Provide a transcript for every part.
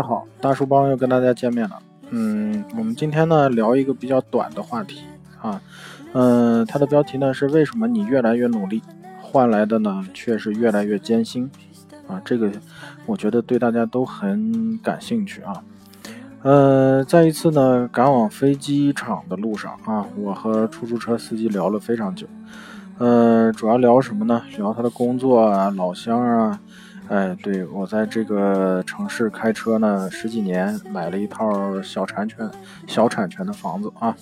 家好，大叔帮又跟大家见面了。嗯，我们今天呢聊一个比较短的话题啊，嗯，它的标题呢是为什么你越来越努力，换来的呢却是越来越艰辛啊？这个我觉得对大家都很感兴趣啊。呃，在一次呢赶往飞机场的路上啊，我和出租车司机聊了非常久。呃，主要聊什么呢？聊他的工作啊，老乡啊。哎，对我在这个城市开车呢十几年，买了一套小产权、小产权的房子啊。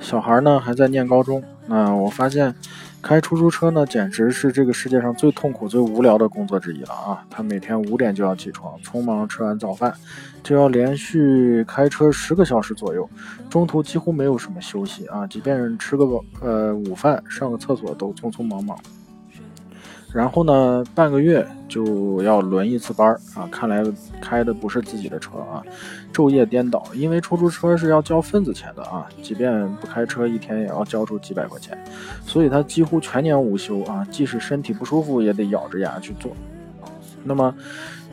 小孩呢还在念高中。那我发现，开出租车呢简直是这个世界上最痛苦、最无聊的工作之一了啊！他每天五点就要起床，匆忙吃完早饭，就要连续开车十个小时左右，中途几乎没有什么休息啊。即便吃个呃午饭、上个厕所都匆匆忙忙。然后呢，半个月就要轮一次班儿啊！看来开的不是自己的车啊，昼夜颠倒。因为出租车是要交份子钱的啊，即便不开车，一天也要交出几百块钱，所以他几乎全年无休啊，即使身体不舒服也得咬着牙去做。那么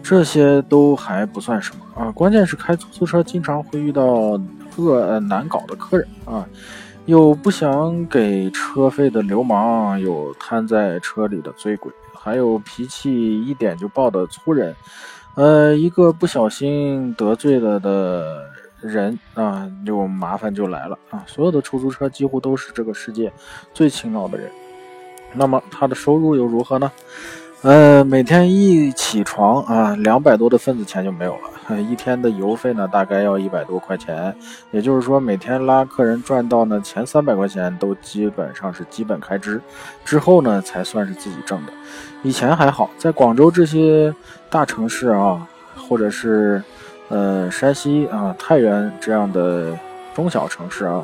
这些都还不算什么啊，关键是开出租车经常会遇到恶难搞的客人啊。有不想给车费的流氓，有瘫在车里的醉鬼，还有脾气一点就爆的粗人。呃，一个不小心得罪了的人啊，就麻烦就来了啊！所有的出租车几乎都是这个世界最勤劳的人。那么他的收入又如何呢？呃，每天一起床啊，两百多的份子钱就没有了。一天的油费呢，大概要一百多块钱。也就是说，每天拉客人赚到呢，前三百块钱都基本上是基本开支，之后呢才算是自己挣的。以前还好，在广州这些大城市啊，或者是呃山西啊太原这样的中小城市啊，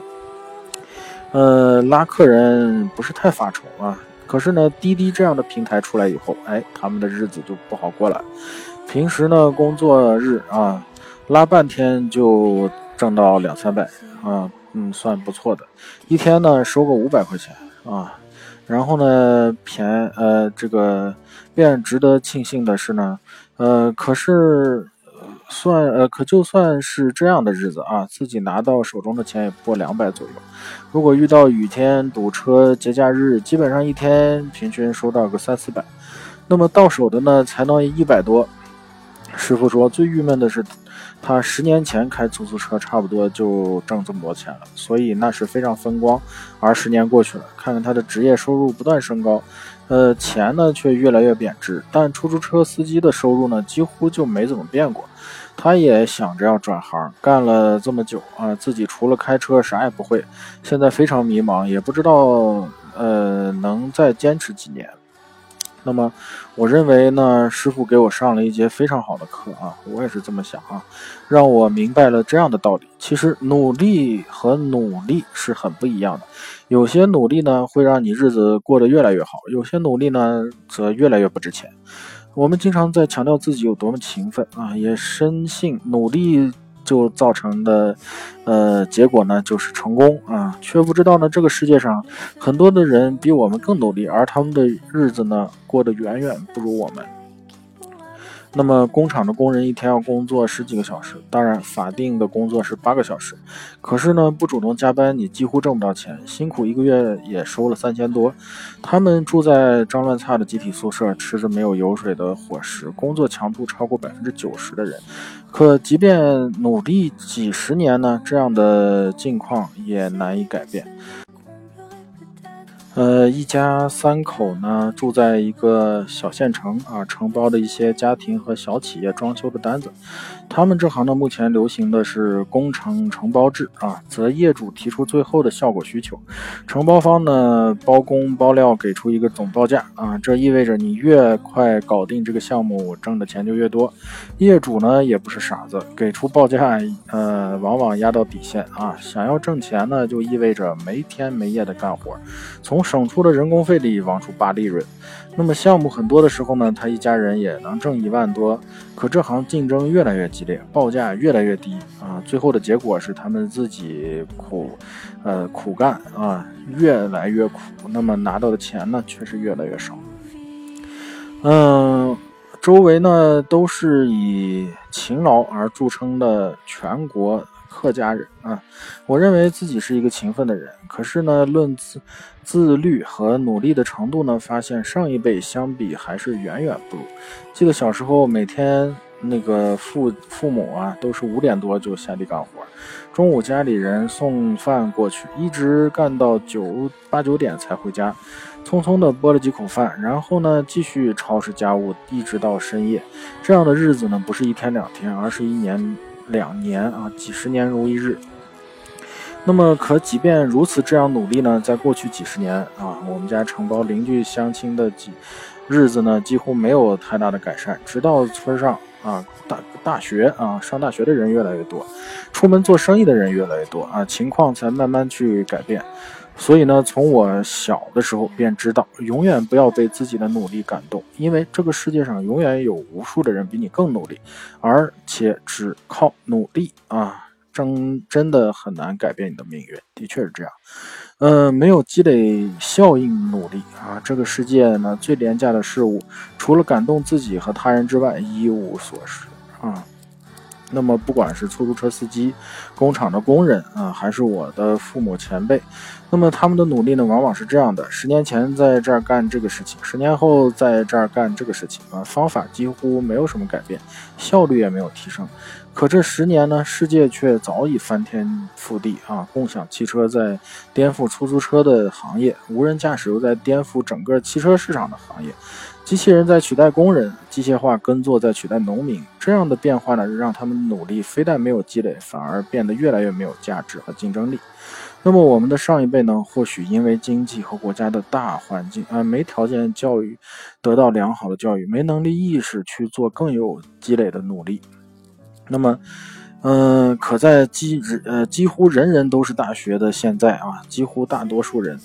呃拉客人不是太发愁啊。可是呢，滴滴这样的平台出来以后，哎，他们的日子就不好过了。平时呢，工作日啊，拉半天就挣到两三百啊，嗯，算不错的。一天呢，收个五百块钱啊。然后呢，便呃，这个便值得庆幸的是呢，呃，可是。算呃，可就算是这样的日子啊，自己拿到手中的钱也不过两百左右。如果遇到雨天堵车、节假日，基本上一天平均收到个三四百，那么到手的呢才能一百多。师傅说最郁闷的是，他十年前开出租车差不多就挣这么多钱了，所以那是非常风光。而十年过去了，看看他的职业收入不断升高，呃，钱呢却越来越贬值，但出租车司机的收入呢几乎就没怎么变过。他也想着要转行，干了这么久啊，自己除了开车啥也不会，现在非常迷茫，也不知道呃能再坚持几年。那么，我认为呢，师傅给我上了一节非常好的课啊，我也是这么想啊，让我明白了这样的道理：其实努力和努力是很不一样的，有些努力呢会让你日子过得越来越好，有些努力呢则越来越不值钱。我们经常在强调自己有多么勤奋啊，也深信努力就造成的，呃，结果呢就是成功啊，却不知道呢这个世界上很多的人比我们更努力，而他们的日子呢过得远远不如我们。那么工厂的工人一天要工作十几个小时，当然法定的工作是八个小时，可是呢不主动加班，你几乎挣不到钱，辛苦一个月也收了三千多。他们住在脏乱差的集体宿舍，吃着没有油水的伙食，工作强度超过百分之九十的人，可即便努力几十年呢，这样的境况也难以改变。呃，一家三口呢，住在一个小县城啊，承包的一些家庭和小企业装修的单子。他们这行呢，目前流行的是工程承包制啊，则业主提出最后的效果需求，承包方呢包工包料，给出一个总报价啊，这意味着你越快搞定这个项目，挣的钱就越多。业主呢也不是傻子，给出报价，呃，往往压到底线啊。想要挣钱呢，就意味着没天没夜的干活，从省出的人工费里往出扒利润。那么项目很多的时候呢，他一家人也能挣一万多。可这行竞争越来越激烈，报价越来越低啊，最后的结果是他们自己苦，呃苦干啊，越来越苦。那么拿到的钱呢，却是越来越少。嗯。周围呢都是以勤劳而著称的全国客家人啊。我认为自己是一个勤奋的人，可是呢，论自自律和努力的程度呢，发现上一辈相比还是远远不如。记得小时候每天。那个父父母啊，都是五点多就下地干活，中午家里人送饭过去，一直干到九八九点才回家，匆匆的拨了几口饭，然后呢继续超市家务，一直到深夜。这样的日子呢，不是一天两天，而是一年两年啊，几十年如一日。那么，可即便如此这样努力呢，在过去几十年啊，我们家承包邻居相亲的几日子呢，几乎没有太大的改善，直到村上。啊，大大学啊，上大学的人越来越多，出门做生意的人越来越多啊，情况才慢慢去改变。所以呢，从我小的时候便知道，永远不要被自己的努力感动，因为这个世界上永远有无数的人比你更努力，而且只靠努力啊。真真的很难改变你的命运，的确是这样。嗯，没有积累效应，努力啊，这个世界呢最廉价的事物，除了感动自己和他人之外，一无所失啊。那么，不管是出租车司机、工厂的工人啊，还是我的父母前辈，那么他们的努力呢，往往是这样的：十年前在这儿干这个事情，十年后在这儿干这个事情啊，方法几乎没有什么改变，效率也没有提升。可这十年呢，世界却早已翻天覆地啊！共享汽车在颠覆出租车的行业，无人驾驶又在颠覆整个汽车市场的行业。机器人在取代工人，机械化耕作在取代农民，这样的变化呢，让他们努力非但没有积累，反而变得越来越没有价值和竞争力。那么我们的上一辈呢，或许因为经济和国家的大环境啊，没条件教育得到良好的教育，没能力意识去做更有积累的努力。那么，嗯，可在几呃几乎人人都是大学的现在啊，几乎大多数人。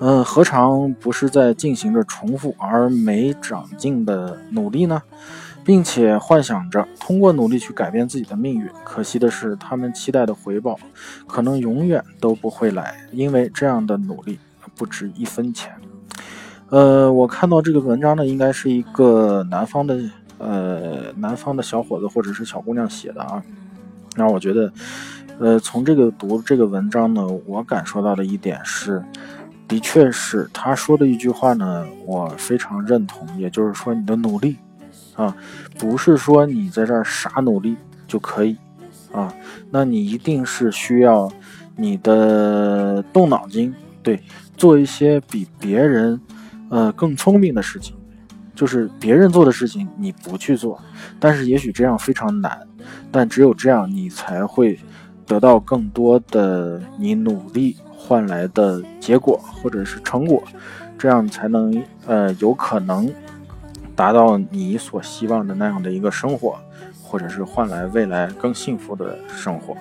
嗯，何尝不是在进行着重复而没长进的努力呢？并且幻想着通过努力去改变自己的命运。可惜的是，他们期待的回报可能永远都不会来，因为这样的努力不值一分钱。呃，我看到这个文章呢，应该是一个南方的呃南方的小伙子或者是小姑娘写的啊。那我觉得，呃，从这个读这个文章呢，我感受到的一点是。的确是他说的一句话呢，我非常认同。也就是说，你的努力啊，不是说你在这儿傻努力就可以啊，那你一定是需要你的动脑筋，对，做一些比别人呃更聪明的事情。就是别人做的事情你不去做，但是也许这样非常难，但只有这样你才会得到更多的你努力。换来的结果或者是成果，这样才能呃有可能达到你所希望的那样的一个生活，或者是换来未来更幸福的生活，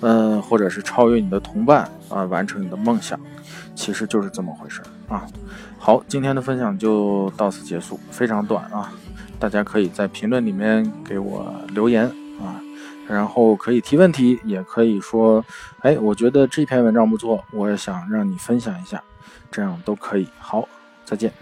嗯，或者是超越你的同伴啊，完成你的梦想，其实就是这么回事啊。好，今天的分享就到此结束，非常短啊，大家可以在评论里面给我留言啊。然后可以提问题，也可以说，哎，我觉得这篇文章不错，我想让你分享一下，这样都可以。好，再见。